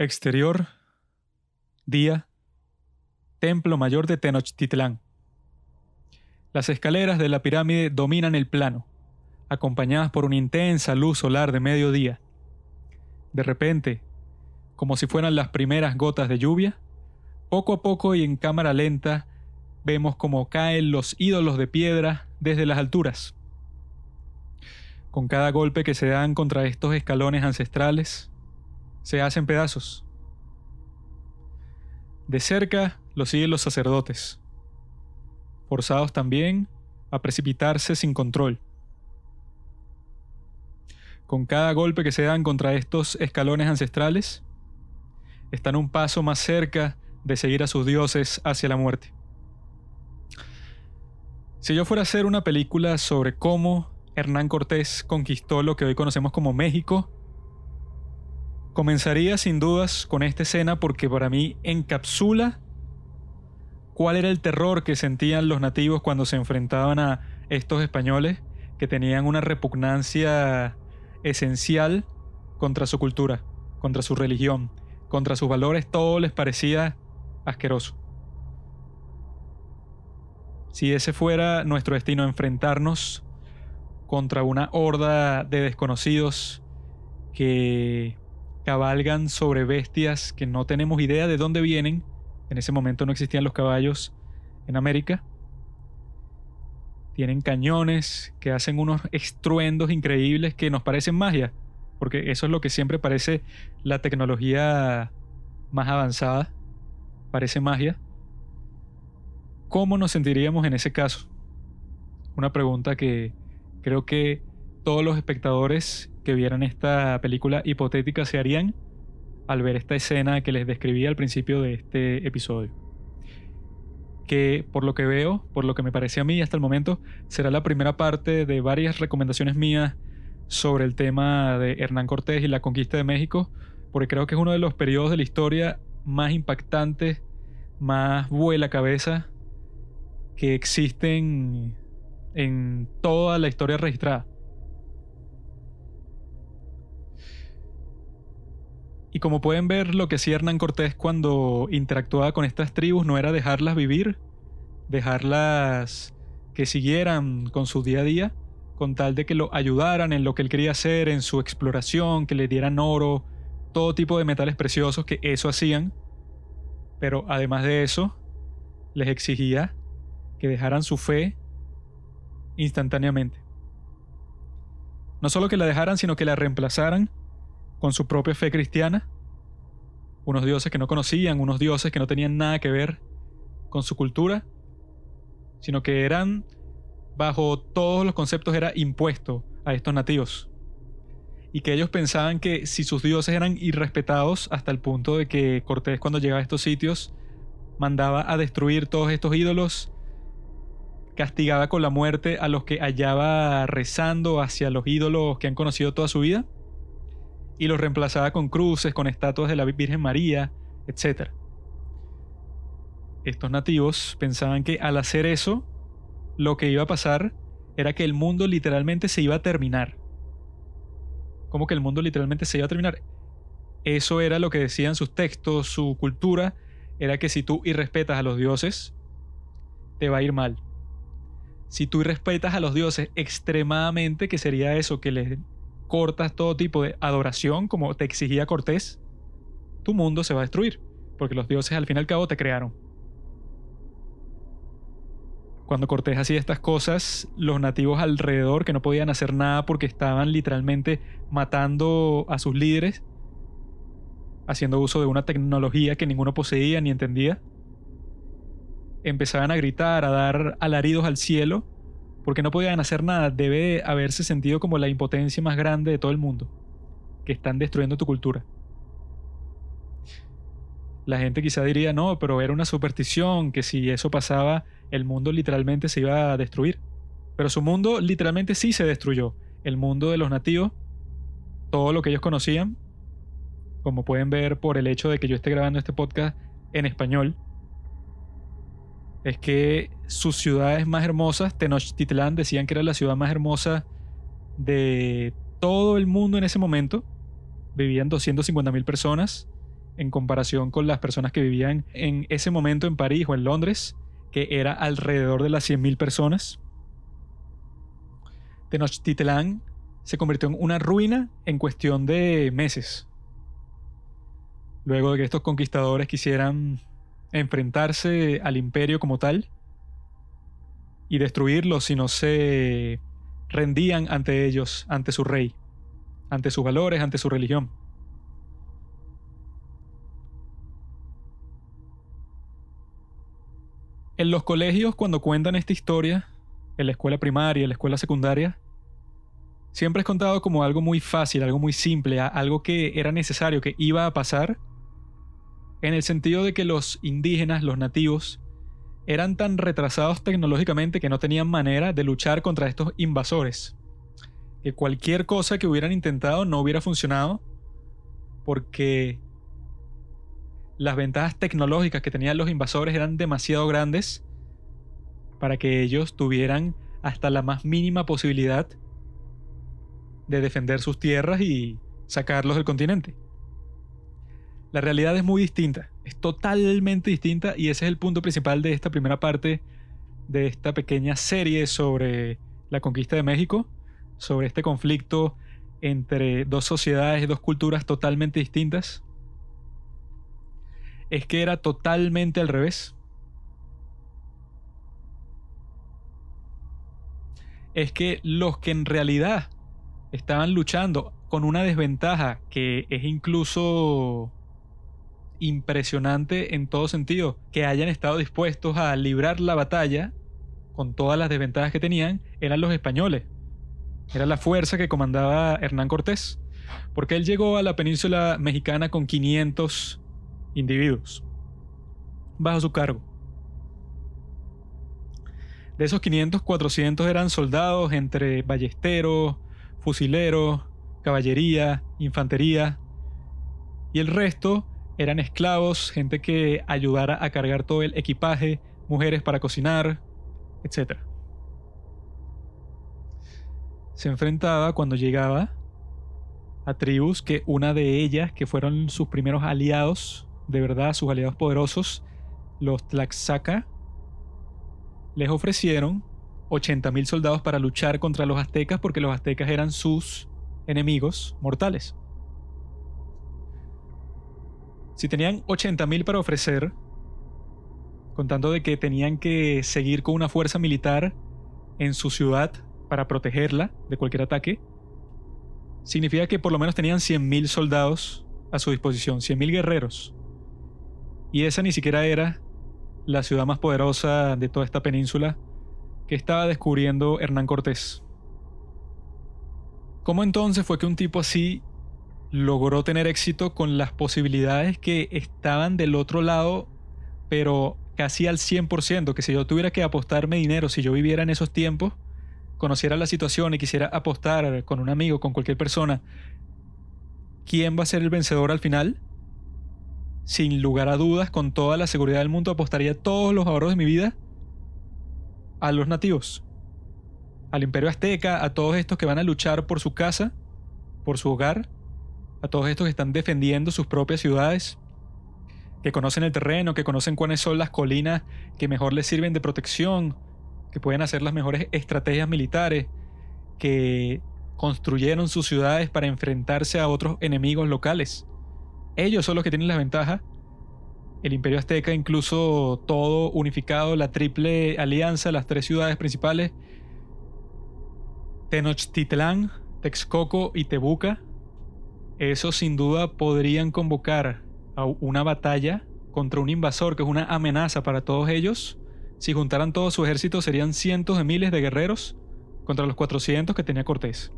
Exterior, día, Templo Mayor de Tenochtitlán. Las escaleras de la pirámide dominan el plano, acompañadas por una intensa luz solar de mediodía. De repente, como si fueran las primeras gotas de lluvia, poco a poco y en cámara lenta vemos como caen los ídolos de piedra desde las alturas. Con cada golpe que se dan contra estos escalones ancestrales, se hacen pedazos. De cerca lo siguen los sacerdotes, forzados también a precipitarse sin control. Con cada golpe que se dan contra estos escalones ancestrales, están un paso más cerca de seguir a sus dioses hacia la muerte. Si yo fuera a hacer una película sobre cómo Hernán Cortés conquistó lo que hoy conocemos como México, Comenzaría sin dudas con esta escena porque para mí encapsula cuál era el terror que sentían los nativos cuando se enfrentaban a estos españoles que tenían una repugnancia esencial contra su cultura, contra su religión, contra sus valores, todo les parecía asqueroso. Si ese fuera nuestro destino, enfrentarnos contra una horda de desconocidos que cabalgan sobre bestias que no tenemos idea de dónde vienen. En ese momento no existían los caballos en América. Tienen cañones que hacen unos estruendos increíbles que nos parecen magia, porque eso es lo que siempre parece la tecnología más avanzada, parece magia. ¿Cómo nos sentiríamos en ese caso? Una pregunta que creo que todos los espectadores que vieran esta película hipotética se harían al ver esta escena que les describí al principio de este episodio. Que por lo que veo, por lo que me parece a mí hasta el momento, será la primera parte de varias recomendaciones mías sobre el tema de Hernán Cortés y la conquista de México, porque creo que es uno de los periodos de la historia más impactantes, más vuela cabeza que existen en toda la historia registrada. Y como pueden ver, lo que hacía Hernán Cortés cuando interactuaba con estas tribus no era dejarlas vivir, dejarlas que siguieran con su día a día, con tal de que lo ayudaran en lo que él quería hacer, en su exploración, que le dieran oro, todo tipo de metales preciosos, que eso hacían. Pero además de eso, les exigía que dejaran su fe instantáneamente. No solo que la dejaran, sino que la reemplazaran con su propia fe cristiana, unos dioses que no conocían, unos dioses que no tenían nada que ver con su cultura, sino que eran, bajo todos los conceptos, era impuesto a estos nativos. Y que ellos pensaban que si sus dioses eran irrespetados hasta el punto de que Cortés cuando llegaba a estos sitios mandaba a destruir todos estos ídolos, castigaba con la muerte a los que hallaba rezando hacia los ídolos que han conocido toda su vida, y los reemplazaba con cruces, con estatuas de la Virgen María, etc. Estos nativos pensaban que al hacer eso, lo que iba a pasar era que el mundo literalmente se iba a terminar. ¿Cómo que el mundo literalmente se iba a terminar? Eso era lo que decían sus textos, su cultura, era que si tú irrespetas a los dioses, te va a ir mal. Si tú irrespetas a los dioses extremadamente, que sería eso, que les cortas todo tipo de adoración como te exigía Cortés, tu mundo se va a destruir, porque los dioses al fin y al cabo te crearon. Cuando Cortés hacía estas cosas, los nativos alrededor que no podían hacer nada porque estaban literalmente matando a sus líderes, haciendo uso de una tecnología que ninguno poseía ni entendía, empezaban a gritar, a dar alaridos al cielo porque no podían hacer nada, debe haberse sentido como la impotencia más grande de todo el mundo, que están destruyendo tu cultura. La gente quizá diría, no, pero era una superstición, que si eso pasaba, el mundo literalmente se iba a destruir. Pero su mundo literalmente sí se destruyó. El mundo de los nativos, todo lo que ellos conocían, como pueden ver por el hecho de que yo esté grabando este podcast en español, es que sus ciudades más hermosas, Tenochtitlán decían que era la ciudad más hermosa de todo el mundo en ese momento. Vivían 250 mil personas en comparación con las personas que vivían en ese momento en París o en Londres, que era alrededor de las 100.000 personas. Tenochtitlán se convirtió en una ruina en cuestión de meses. Luego de que estos conquistadores quisieran enfrentarse al imperio como tal y destruirlo si no se rendían ante ellos, ante su rey, ante sus valores, ante su religión. En los colegios, cuando cuentan esta historia, en la escuela primaria, en la escuela secundaria, siempre es contado como algo muy fácil, algo muy simple, algo que era necesario, que iba a pasar, en el sentido de que los indígenas, los nativos, eran tan retrasados tecnológicamente que no tenían manera de luchar contra estos invasores. Que cualquier cosa que hubieran intentado no hubiera funcionado porque las ventajas tecnológicas que tenían los invasores eran demasiado grandes para que ellos tuvieran hasta la más mínima posibilidad de defender sus tierras y sacarlos del continente. La realidad es muy distinta, es totalmente distinta y ese es el punto principal de esta primera parte de esta pequeña serie sobre la conquista de México, sobre este conflicto entre dos sociedades, dos culturas totalmente distintas es que era totalmente al revés. Es que los que en realidad estaban luchando con una desventaja que es incluso impresionante en todo sentido, que hayan estado dispuestos a librar la batalla con todas las desventajas que tenían, eran los españoles. Era la fuerza que comandaba Hernán Cortés, porque él llegó a la península mexicana con 500 individuos bajo su cargo. De esos 500, 400 eran soldados entre ballesteros, fusileros, caballería, infantería, y el resto eran esclavos, gente que ayudara a cargar todo el equipaje, mujeres para cocinar, etc. Se enfrentaba cuando llegaba a tribus que una de ellas, que fueron sus primeros aliados, de verdad, sus aliados poderosos, los Tlaxaca, les ofrecieron 80.000 soldados para luchar contra los aztecas porque los aztecas eran sus enemigos mortales. Si tenían 80.000 para ofrecer, contando de que tenían que seguir con una fuerza militar en su ciudad para protegerla de cualquier ataque, significa que por lo menos tenían 100.000 soldados a su disposición, 100.000 guerreros. Y esa ni siquiera era la ciudad más poderosa de toda esta península que estaba descubriendo Hernán Cortés. ¿Cómo entonces fue que un tipo así logró tener éxito con las posibilidades que estaban del otro lado, pero casi al 100%, que si yo tuviera que apostarme dinero, si yo viviera en esos tiempos, conociera la situación y quisiera apostar con un amigo, con cualquier persona, ¿quién va a ser el vencedor al final? sin lugar a dudas, con toda la seguridad del mundo, apostaría todos los ahorros de mi vida a los nativos, al imperio azteca, a todos estos que van a luchar por su casa, por su hogar, a todos estos que están defendiendo sus propias ciudades, que conocen el terreno, que conocen cuáles son las colinas que mejor les sirven de protección, que pueden hacer las mejores estrategias militares, que construyeron sus ciudades para enfrentarse a otros enemigos locales. Ellos son los que tienen la ventaja. El Imperio Azteca, incluso todo unificado, la triple alianza, las tres ciudades principales, Tenochtitlán, Texcoco y Tebuca, esos sin duda podrían convocar a una batalla contra un invasor que es una amenaza para todos ellos. Si juntaran todo su ejército serían cientos de miles de guerreros contra los 400 que tenía Cortés.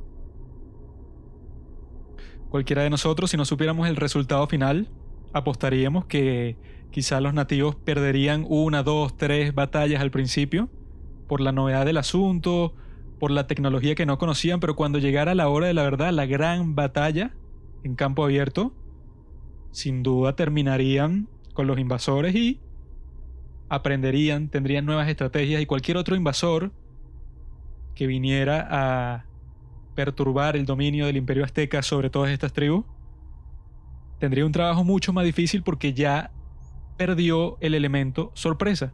Cualquiera de nosotros, si no supiéramos el resultado final, apostaríamos que quizá los nativos perderían una, dos, tres batallas al principio, por la novedad del asunto, por la tecnología que no conocían, pero cuando llegara la hora de la verdad, la gran batalla en campo abierto, sin duda terminarían con los invasores y aprenderían, tendrían nuevas estrategias y cualquier otro invasor que viniera a perturbar el dominio del imperio azteca sobre todas estas tribus, tendría un trabajo mucho más difícil porque ya perdió el elemento sorpresa.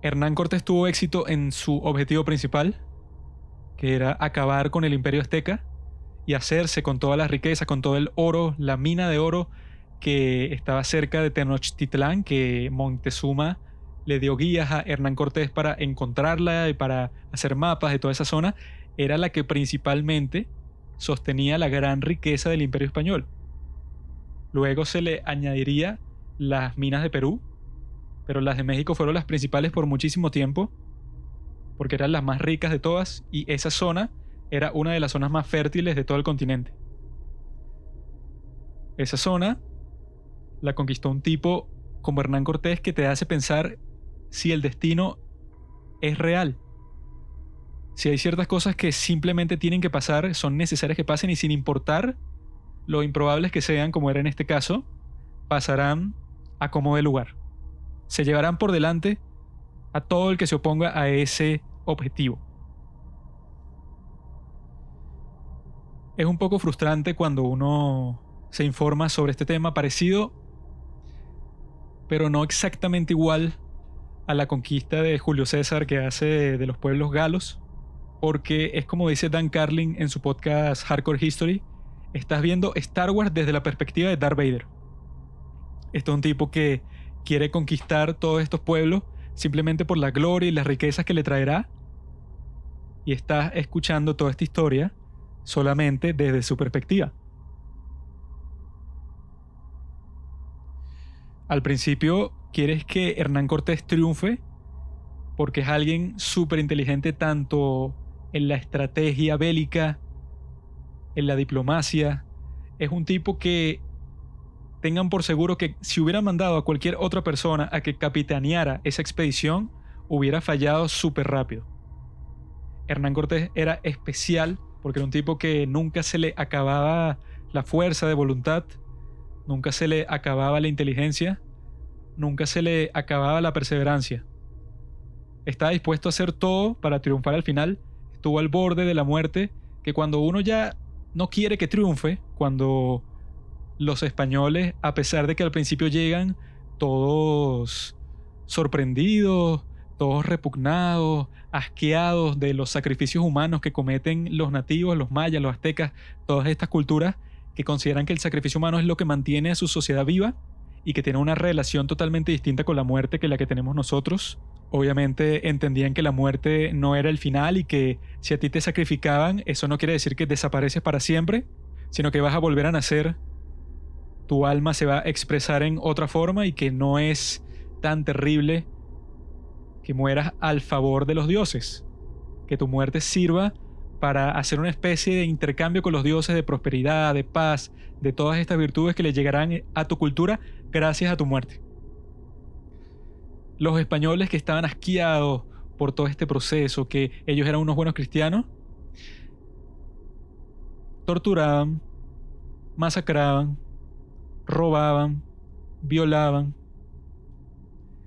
Hernán Cortés tuvo éxito en su objetivo principal, que era acabar con el imperio azteca y hacerse con toda la riqueza, con todo el oro, la mina de oro que estaba cerca de Tenochtitlán, que Montezuma le dio guías a Hernán Cortés para encontrarla y para hacer mapas de toda esa zona, era la que principalmente sostenía la gran riqueza del imperio español. Luego se le añadiría las minas de Perú, pero las de México fueron las principales por muchísimo tiempo, porque eran las más ricas de todas y esa zona era una de las zonas más fértiles de todo el continente. Esa zona la conquistó un tipo como Hernán Cortés que te hace pensar si el destino es real. Si hay ciertas cosas que simplemente tienen que pasar, son necesarias que pasen y sin importar lo improbables que sean, como era en este caso, pasarán a como de lugar se llevarán por delante a todo el que se oponga a ese objetivo. Es un poco frustrante cuando uno se informa sobre este tema parecido, pero no exactamente igual a la conquista de Julio César que hace de los pueblos galos, porque es como dice Dan Carlin en su podcast Hardcore History, estás viendo Star Wars desde la perspectiva de Darth Vader. Esto es un tipo que quiere conquistar todos estos pueblos simplemente por la gloria y las riquezas que le traerá. Y está escuchando toda esta historia solamente desde su perspectiva. Al principio quieres que Hernán Cortés triunfe porque es alguien súper inteligente tanto en la estrategia bélica, en la diplomacia. Es un tipo que tengan por seguro que si hubiera mandado a cualquier otra persona a que capitaneara esa expedición, hubiera fallado súper rápido. Hernán Cortés era especial porque era un tipo que nunca se le acababa la fuerza de voluntad, nunca se le acababa la inteligencia, nunca se le acababa la perseverancia. Estaba dispuesto a hacer todo para triunfar al final, estuvo al borde de la muerte, que cuando uno ya no quiere que triunfe, cuando los españoles, a pesar de que al principio llegan todos sorprendidos, todos repugnados, asqueados de los sacrificios humanos que cometen los nativos, los mayas, los aztecas, todas estas culturas que consideran que el sacrificio humano es lo que mantiene a su sociedad viva y que tiene una relación totalmente distinta con la muerte que la que tenemos nosotros. Obviamente entendían que la muerte no era el final y que si a ti te sacrificaban, eso no quiere decir que desapareces para siempre, sino que vas a volver a nacer tu alma se va a expresar en otra forma y que no es tan terrible que mueras al favor de los dioses. Que tu muerte sirva para hacer una especie de intercambio con los dioses de prosperidad, de paz, de todas estas virtudes que le llegarán a tu cultura gracias a tu muerte. Los españoles que estaban asqueados por todo este proceso, que ellos eran unos buenos cristianos, torturaban, masacraban, robaban, violaban,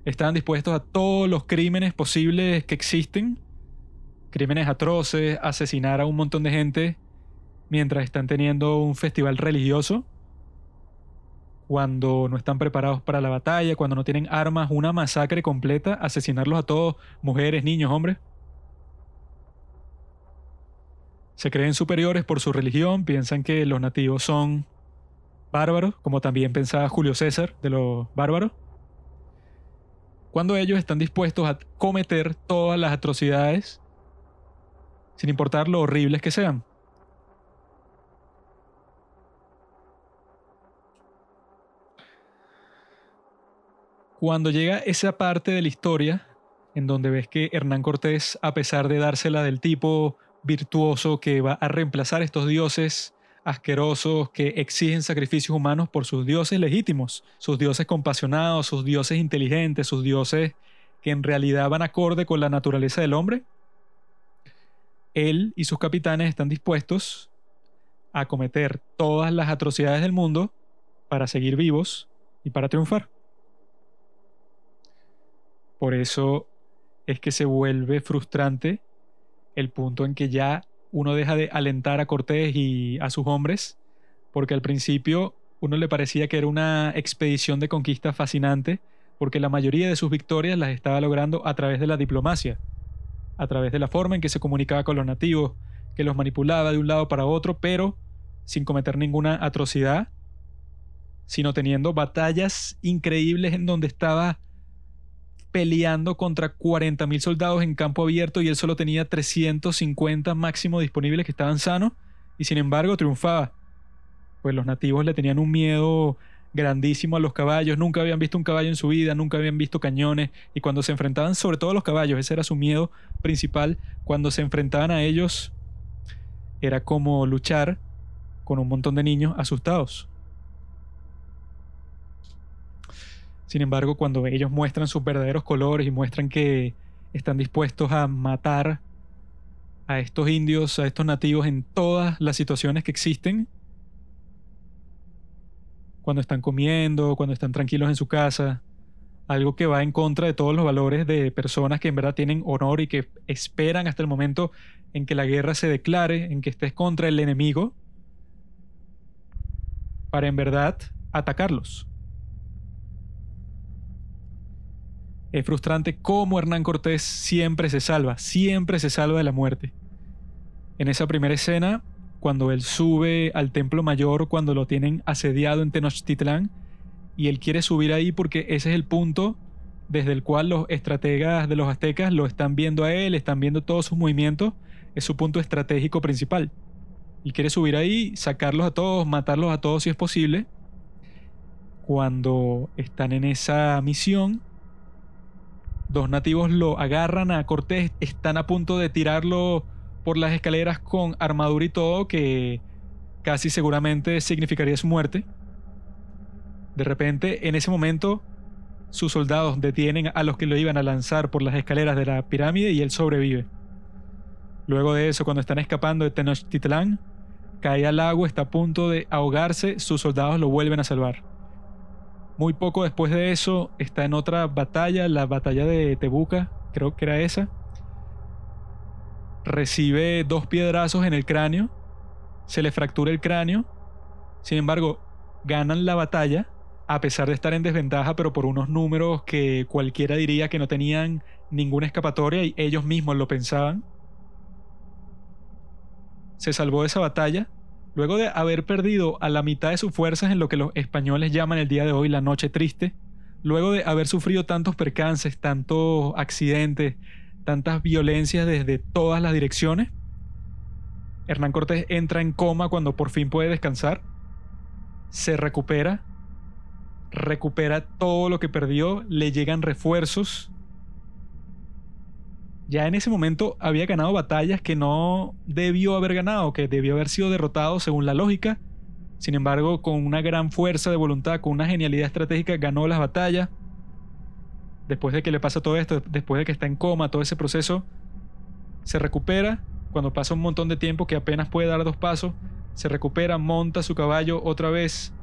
estaban dispuestos a todos los crímenes posibles que existen, crímenes atroces, asesinar a un montón de gente mientras están teniendo un festival religioso, cuando no están preparados para la batalla, cuando no tienen armas, una masacre completa, asesinarlos a todos, mujeres, niños, hombres. Se creen superiores por su religión, piensan que los nativos son bárbaros, como también pensaba Julio César de los bárbaros, cuando ellos están dispuestos a cometer todas las atrocidades, sin importar lo horribles que sean. Cuando llega esa parte de la historia, en donde ves que Hernán Cortés, a pesar de dársela del tipo virtuoso que va a reemplazar estos dioses asquerosos que exigen sacrificios humanos por sus dioses legítimos, sus dioses compasionados, sus dioses inteligentes, sus dioses que en realidad van acorde con la naturaleza del hombre, él y sus capitanes están dispuestos a cometer todas las atrocidades del mundo para seguir vivos y para triunfar. Por eso es que se vuelve frustrante el punto en que ya uno deja de alentar a Cortés y a sus hombres, porque al principio uno le parecía que era una expedición de conquista fascinante, porque la mayoría de sus victorias las estaba logrando a través de la diplomacia, a través de la forma en que se comunicaba con los nativos, que los manipulaba de un lado para otro, pero sin cometer ninguna atrocidad, sino teniendo batallas increíbles en donde estaba peleando contra 40.000 soldados en campo abierto y él solo tenía 350 máximo disponibles que estaban sanos y sin embargo triunfaba. Pues los nativos le tenían un miedo grandísimo a los caballos, nunca habían visto un caballo en su vida, nunca habían visto cañones y cuando se enfrentaban sobre todo a los caballos, ese era su miedo principal, cuando se enfrentaban a ellos era como luchar con un montón de niños asustados. Sin embargo, cuando ellos muestran sus verdaderos colores y muestran que están dispuestos a matar a estos indios, a estos nativos en todas las situaciones que existen, cuando están comiendo, cuando están tranquilos en su casa, algo que va en contra de todos los valores de personas que en verdad tienen honor y que esperan hasta el momento en que la guerra se declare, en que estés contra el enemigo, para en verdad atacarlos. Es frustrante cómo Hernán Cortés siempre se salva, siempre se salva de la muerte. En esa primera escena, cuando él sube al templo mayor, cuando lo tienen asediado en Tenochtitlán, y él quiere subir ahí porque ese es el punto desde el cual los estrategas de los aztecas lo están viendo a él, están viendo todos sus movimientos, es su punto estratégico principal. Él quiere subir ahí, sacarlos a todos, matarlos a todos si es posible. Cuando están en esa misión, Dos nativos lo agarran a Cortés, están a punto de tirarlo por las escaleras con armadura y todo, que casi seguramente significaría su muerte. De repente, en ese momento, sus soldados detienen a los que lo iban a lanzar por las escaleras de la pirámide y él sobrevive. Luego de eso, cuando están escapando de Tenochtitlán, cae al agua, está a punto de ahogarse, sus soldados lo vuelven a salvar. Muy poco después de eso está en otra batalla, la batalla de Tebuca, creo que era esa. Recibe dos piedrazos en el cráneo, se le fractura el cráneo. Sin embargo, ganan la batalla a pesar de estar en desventaja, pero por unos números que cualquiera diría que no tenían ninguna escapatoria y ellos mismos lo pensaban. Se salvó de esa batalla Luego de haber perdido a la mitad de sus fuerzas en lo que los españoles llaman el día de hoy la noche triste, luego de haber sufrido tantos percances, tantos accidentes, tantas violencias desde todas las direcciones, Hernán Cortés entra en coma cuando por fin puede descansar, se recupera, recupera todo lo que perdió, le llegan refuerzos, ya en ese momento había ganado batallas que no debió haber ganado, que debió haber sido derrotado según la lógica. Sin embargo, con una gran fuerza de voluntad, con una genialidad estratégica, ganó las batallas. Después de que le pasa todo esto, después de que está en coma, todo ese proceso, se recupera. Cuando pasa un montón de tiempo que apenas puede dar dos pasos, se recupera, monta su caballo otra vez,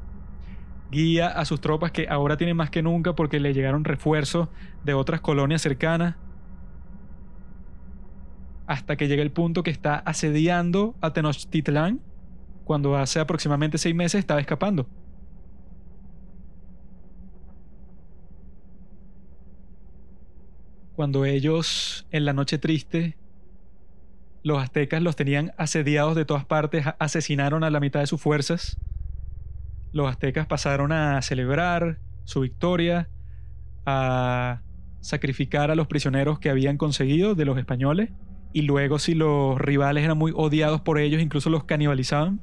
guía a sus tropas que ahora tienen más que nunca porque le llegaron refuerzos de otras colonias cercanas hasta que llega el punto que está asediando a Tenochtitlán, cuando hace aproximadamente seis meses estaba escapando. Cuando ellos, en la noche triste, los aztecas los tenían asediados de todas partes, asesinaron a la mitad de sus fuerzas, los aztecas pasaron a celebrar su victoria, a sacrificar a los prisioneros que habían conseguido de los españoles y luego si los rivales eran muy odiados por ellos, incluso los canibalizaban.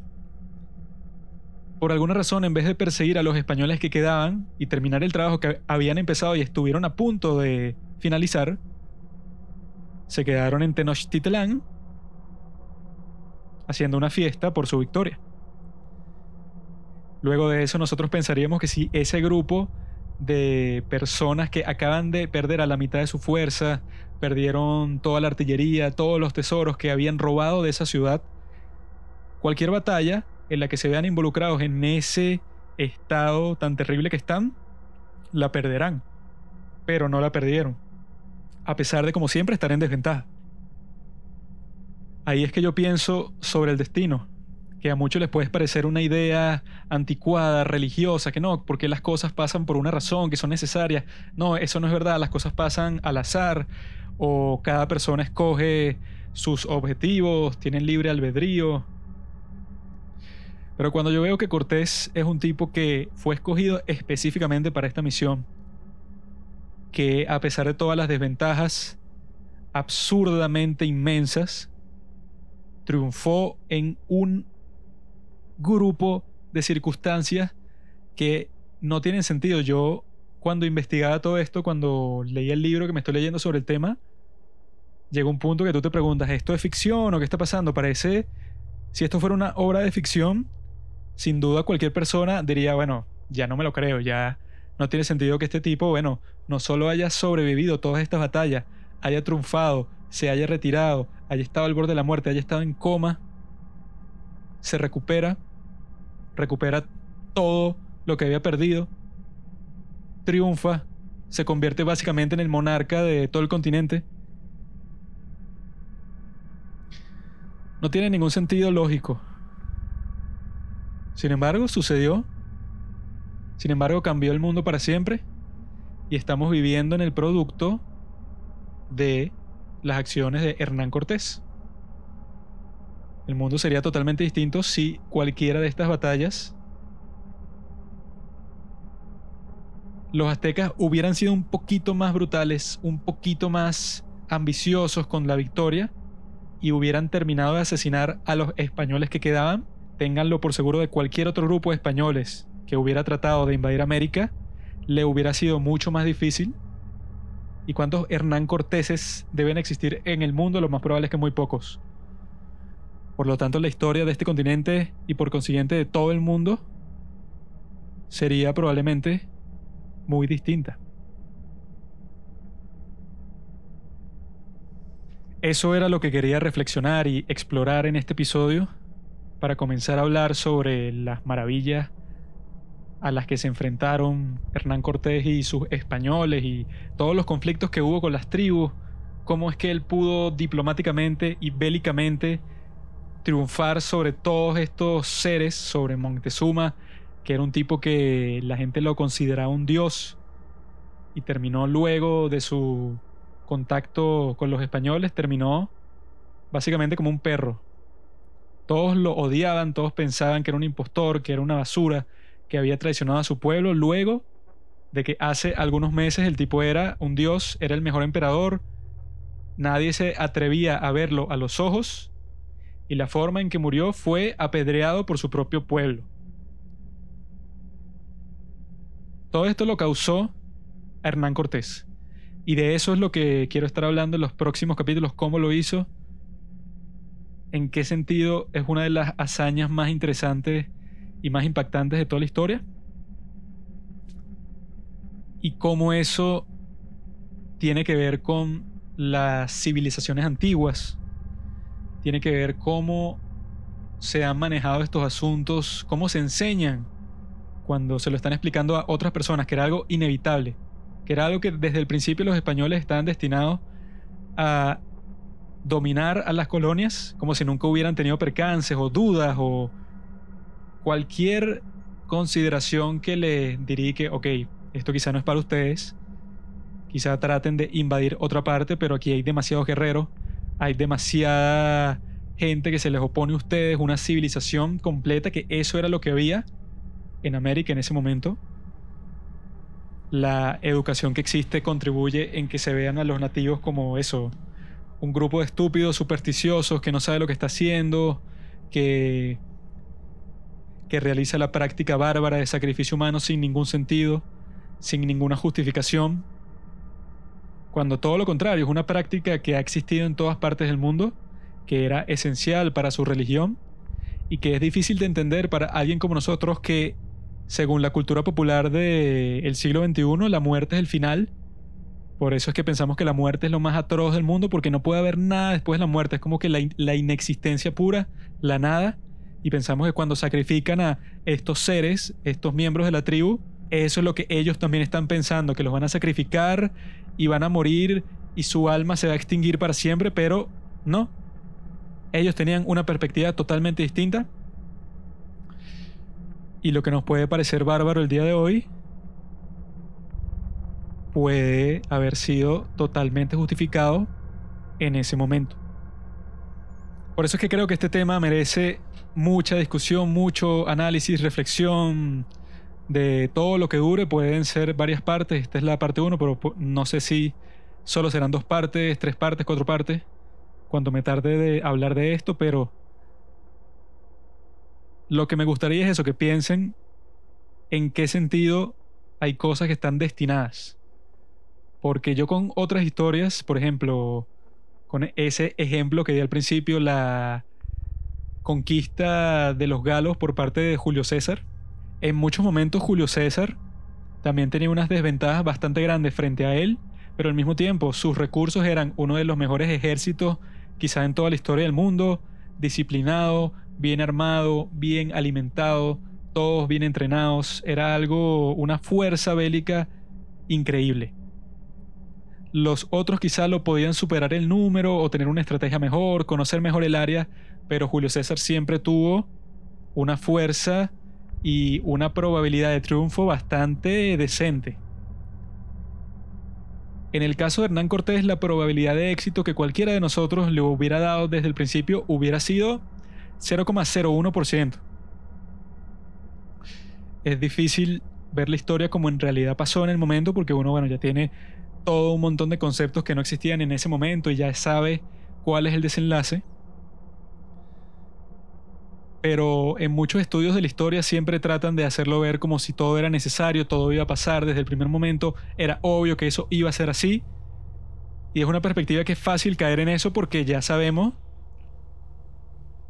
Por alguna razón, en vez de perseguir a los españoles que quedaban y terminar el trabajo que habían empezado y estuvieron a punto de finalizar, se quedaron en Tenochtitlán haciendo una fiesta por su victoria. Luego de eso nosotros pensaríamos que si ese grupo de personas que acaban de perder a la mitad de su fuerza, perdieron toda la artillería, todos los tesoros que habían robado de esa ciudad. Cualquier batalla en la que se vean involucrados en ese estado tan terrible que están, la perderán. Pero no la perdieron. A pesar de, como siempre, estar en desventaja. Ahí es que yo pienso sobre el destino, que a muchos les puede parecer una idea anticuada, religiosa, que no, porque las cosas pasan por una razón, que son necesarias. No, eso no es verdad, las cosas pasan al azar o cada persona escoge sus objetivos, tienen libre albedrío. Pero cuando yo veo que Cortés es un tipo que fue escogido específicamente para esta misión, que a pesar de todas las desventajas absurdamente inmensas, triunfó en un grupo de circunstancias que no tienen sentido. Yo cuando investigaba todo esto, cuando leí el libro que me estoy leyendo sobre el tema, llega un punto que tú te preguntas, ¿esto es ficción o qué está pasando? Parece, si esto fuera una obra de ficción, sin duda cualquier persona diría, bueno, ya no me lo creo, ya no tiene sentido que este tipo, bueno, no solo haya sobrevivido todas estas batallas, haya triunfado, se haya retirado, haya estado al borde de la muerte, haya estado en coma, se recupera, recupera todo lo que había perdido, triunfa, se convierte básicamente en el monarca de todo el continente. No tiene ningún sentido lógico. Sin embargo, sucedió. Sin embargo, cambió el mundo para siempre. Y estamos viviendo en el producto de las acciones de Hernán Cortés. El mundo sería totalmente distinto si cualquiera de estas batallas los aztecas hubieran sido un poquito más brutales, un poquito más ambiciosos con la victoria y hubieran terminado de asesinar a los españoles que quedaban, ténganlo por seguro de cualquier otro grupo de españoles que hubiera tratado de invadir América, le hubiera sido mucho más difícil ¿Y cuántos Hernán Cortéses deben existir en el mundo? Lo más probable es que muy pocos. Por lo tanto, la historia de este continente y por consiguiente de todo el mundo sería probablemente muy distinta. Eso era lo que quería reflexionar y explorar en este episodio para comenzar a hablar sobre las maravillas a las que se enfrentaron Hernán Cortés y sus españoles y todos los conflictos que hubo con las tribus, cómo es que él pudo diplomáticamente y bélicamente triunfar sobre todos estos seres, sobre Montezuma, que era un tipo que la gente lo consideraba un dios y terminó luego de su contacto con los españoles, terminó básicamente como un perro. Todos lo odiaban, todos pensaban que era un impostor, que era una basura, que había traicionado a su pueblo luego de que hace algunos meses el tipo era un dios, era el mejor emperador, nadie se atrevía a verlo a los ojos y la forma en que murió fue apedreado por su propio pueblo. Todo esto lo causó Hernán Cortés. Y de eso es lo que quiero estar hablando en los próximos capítulos, cómo lo hizo, en qué sentido es una de las hazañas más interesantes y más impactantes de toda la historia. Y cómo eso tiene que ver con las civilizaciones antiguas. Tiene que ver cómo se han manejado estos asuntos, cómo se enseñan cuando se lo están explicando a otras personas, que era algo inevitable, que era algo que desde el principio los españoles estaban destinados a dominar a las colonias como si nunca hubieran tenido percances o dudas o cualquier consideración que le diría que, ok, esto quizá no es para ustedes, quizá traten de invadir otra parte, pero aquí hay demasiados guerreros, hay demasiada gente que se les opone a ustedes, una civilización completa, que eso era lo que había en América en ese momento. La educación que existe contribuye en que se vean a los nativos como eso, un grupo de estúpidos supersticiosos que no sabe lo que está haciendo, que que realiza la práctica bárbara de sacrificio humano sin ningún sentido, sin ninguna justificación, cuando todo lo contrario es una práctica que ha existido en todas partes del mundo, que era esencial para su religión y que es difícil de entender para alguien como nosotros que, según la cultura popular del siglo XXI, la muerte es el final. Por eso es que pensamos que la muerte es lo más atroz del mundo, porque no puede haber nada después de la muerte. Es como que la, la inexistencia pura, la nada, y pensamos que cuando sacrifican a estos seres, estos miembros de la tribu, eso es lo que ellos también están pensando, que los van a sacrificar y van a morir y su alma se va a extinguir para siempre, pero no. Ellos tenían una perspectiva totalmente distinta. Y lo que nos puede parecer bárbaro el día de hoy puede haber sido totalmente justificado en ese momento. Por eso es que creo que este tema merece mucha discusión, mucho análisis, reflexión de todo lo que dure. Pueden ser varias partes. Esta es la parte 1, pero no sé si solo serán dos partes, tres partes, cuatro partes. Cuando me tarde de hablar de esto, pero lo que me gustaría es eso, que piensen en qué sentido hay cosas que están destinadas. Porque yo con otras historias, por ejemplo, con ese ejemplo que di al principio, la conquista de los galos por parte de Julio César. En muchos momentos Julio César también tenía unas desventajas bastante grandes frente a él, pero al mismo tiempo sus recursos eran uno de los mejores ejércitos quizá en toda la historia del mundo, disciplinado, bien armado, bien alimentado, todos bien entrenados, era algo, una fuerza bélica increíble. Los otros quizá lo podían superar el número o tener una estrategia mejor, conocer mejor el área, pero Julio César siempre tuvo una fuerza y una probabilidad de triunfo bastante decente. En el caso de Hernán Cortés, la probabilidad de éxito que cualquiera de nosotros le hubiera dado desde el principio hubiera sido 0,01%. Es difícil ver la historia como en realidad pasó en el momento porque uno, bueno, ya tiene todo un montón de conceptos que no existían en ese momento y ya sabe cuál es el desenlace. Pero en muchos estudios de la historia siempre tratan de hacerlo ver como si todo era necesario, todo iba a pasar desde el primer momento, era obvio que eso iba a ser así. Y es una perspectiva que es fácil caer en eso porque ya sabemos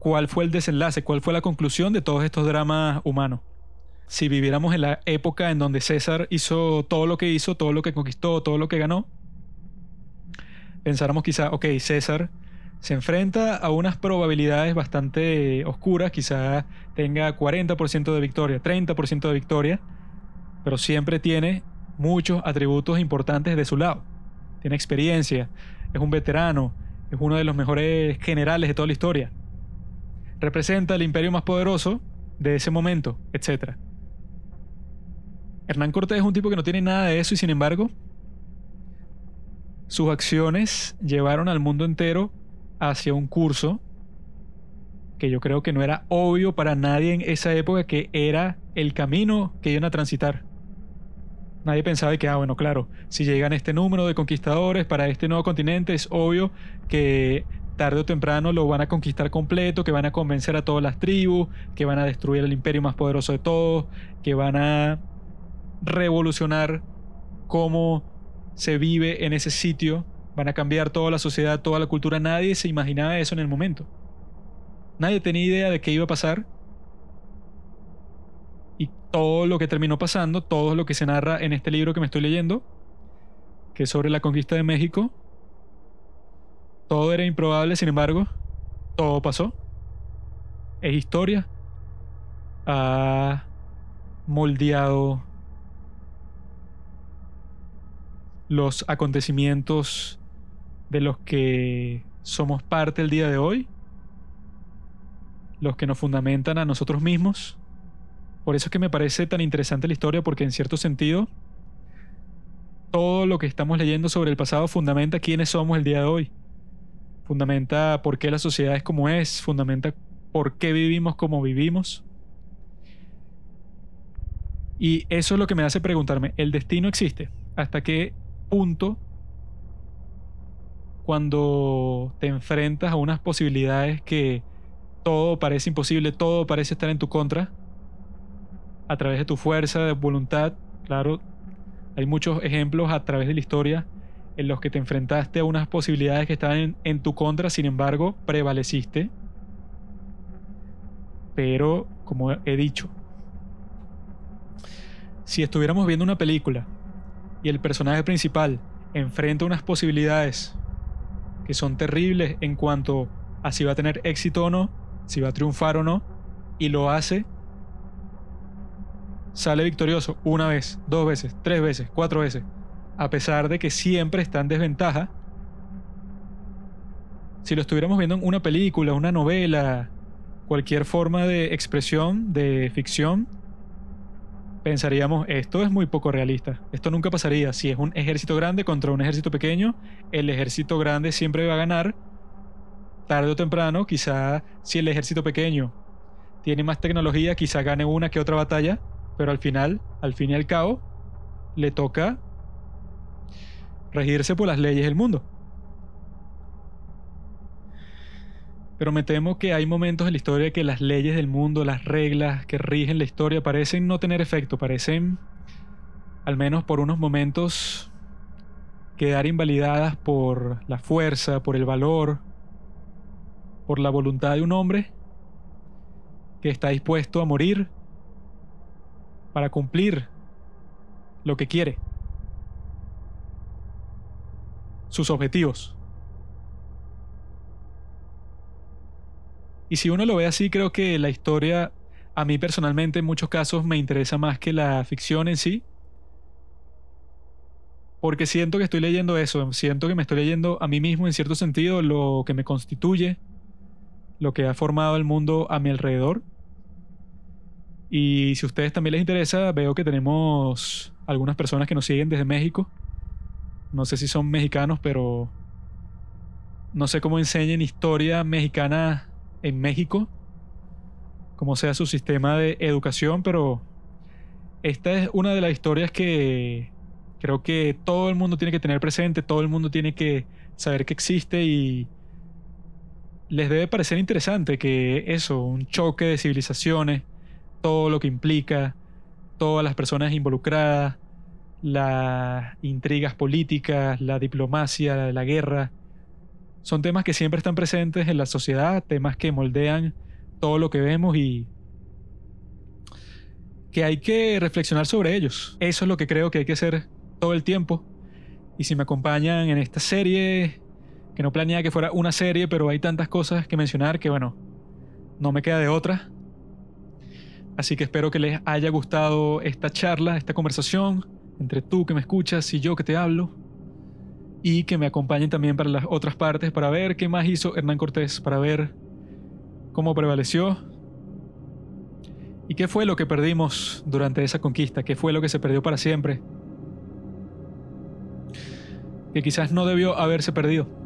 cuál fue el desenlace, cuál fue la conclusión de todos estos dramas humanos si viviéramos en la época en donde César hizo todo lo que hizo, todo lo que conquistó, todo lo que ganó, pensáramos quizá, ok, César se enfrenta a unas probabilidades bastante oscuras, quizá tenga 40% de victoria, 30% de victoria, pero siempre tiene muchos atributos importantes de su lado. Tiene experiencia, es un veterano, es uno de los mejores generales de toda la historia. Representa el imperio más poderoso de ese momento, etc. Hernán Cortés es un tipo que no tiene nada de eso y sin embargo sus acciones llevaron al mundo entero hacia un curso que yo creo que no era obvio para nadie en esa época que era el camino que iban a transitar. Nadie pensaba que, ah, bueno, claro, si llegan este número de conquistadores para este nuevo continente, es obvio que tarde o temprano lo van a conquistar completo, que van a convencer a todas las tribus, que van a destruir el imperio más poderoso de todos, que van a revolucionar cómo se vive en ese sitio, van a cambiar toda la sociedad, toda la cultura. Nadie se imaginaba eso en el momento. Nadie tenía idea de qué iba a pasar. Y todo lo que terminó pasando, todo lo que se narra en este libro que me estoy leyendo, que es sobre la conquista de México, todo era improbable, sin embargo, todo pasó. Es historia. Ha moldeado los acontecimientos de los que somos parte el día de hoy, los que nos fundamentan a nosotros mismos. Por eso es que me parece tan interesante la historia, porque en cierto sentido, todo lo que estamos leyendo sobre el pasado fundamenta quiénes somos el día de hoy. Fundamenta por qué la sociedad es como es, fundamenta por qué vivimos como vivimos. Y eso es lo que me hace preguntarme, ¿el destino existe? ¿Hasta qué punto cuando te enfrentas a unas posibilidades que todo parece imposible, todo parece estar en tu contra, a través de tu fuerza, de voluntad, claro, hay muchos ejemplos a través de la historia en los que te enfrentaste a unas posibilidades que estaban en, en tu contra, sin embargo, prevaleciste. Pero, como he dicho, si estuviéramos viendo una película y el personaje principal enfrenta unas posibilidades que son terribles en cuanto a si va a tener éxito o no, si va a triunfar o no, y lo hace, sale victorioso una vez, dos veces, tres veces, cuatro veces, a pesar de que siempre está en desventaja, si lo estuviéramos viendo en una película, una novela, cualquier forma de expresión, de ficción, pensaríamos, esto es muy poco realista. Esto nunca pasaría. Si es un ejército grande contra un ejército pequeño, el ejército grande siempre va a ganar. Tarde o temprano, quizá si el ejército pequeño tiene más tecnología, quizá gane una que otra batalla, pero al final, al fin y al cabo, le toca regirse por las leyes del mundo. Pero me temo que hay momentos en la historia que las leyes del mundo, las reglas que rigen la historia parecen no tener efecto, parecen, al menos por unos momentos, quedar invalidadas por la fuerza, por el valor, por la voluntad de un hombre que está dispuesto a morir para cumplir lo que quiere, sus objetivos. Y si uno lo ve así, creo que la historia, a mí personalmente en muchos casos me interesa más que la ficción en sí. Porque siento que estoy leyendo eso, siento que me estoy leyendo a mí mismo en cierto sentido lo que me constituye, lo que ha formado el mundo a mi alrededor. Y si a ustedes también les interesa, veo que tenemos algunas personas que nos siguen desde México. No sé si son mexicanos, pero no sé cómo enseñen historia mexicana en México, como sea su sistema de educación, pero esta es una de las historias que creo que todo el mundo tiene que tener presente, todo el mundo tiene que saber que existe y les debe parecer interesante que eso, un choque de civilizaciones, todo lo que implica, todas las personas involucradas, las intrigas políticas, la diplomacia, la guerra, son temas que siempre están presentes en la sociedad, temas que moldean todo lo que vemos y que hay que reflexionar sobre ellos. Eso es lo que creo que hay que hacer todo el tiempo. Y si me acompañan en esta serie, que no planeaba que fuera una serie, pero hay tantas cosas que mencionar que bueno, no me queda de otra. Así que espero que les haya gustado esta charla, esta conversación entre tú que me escuchas y yo que te hablo y que me acompañen también para las otras partes para ver qué más hizo Hernán Cortés, para ver cómo prevaleció y qué fue lo que perdimos durante esa conquista, qué fue lo que se perdió para siempre, que quizás no debió haberse perdido.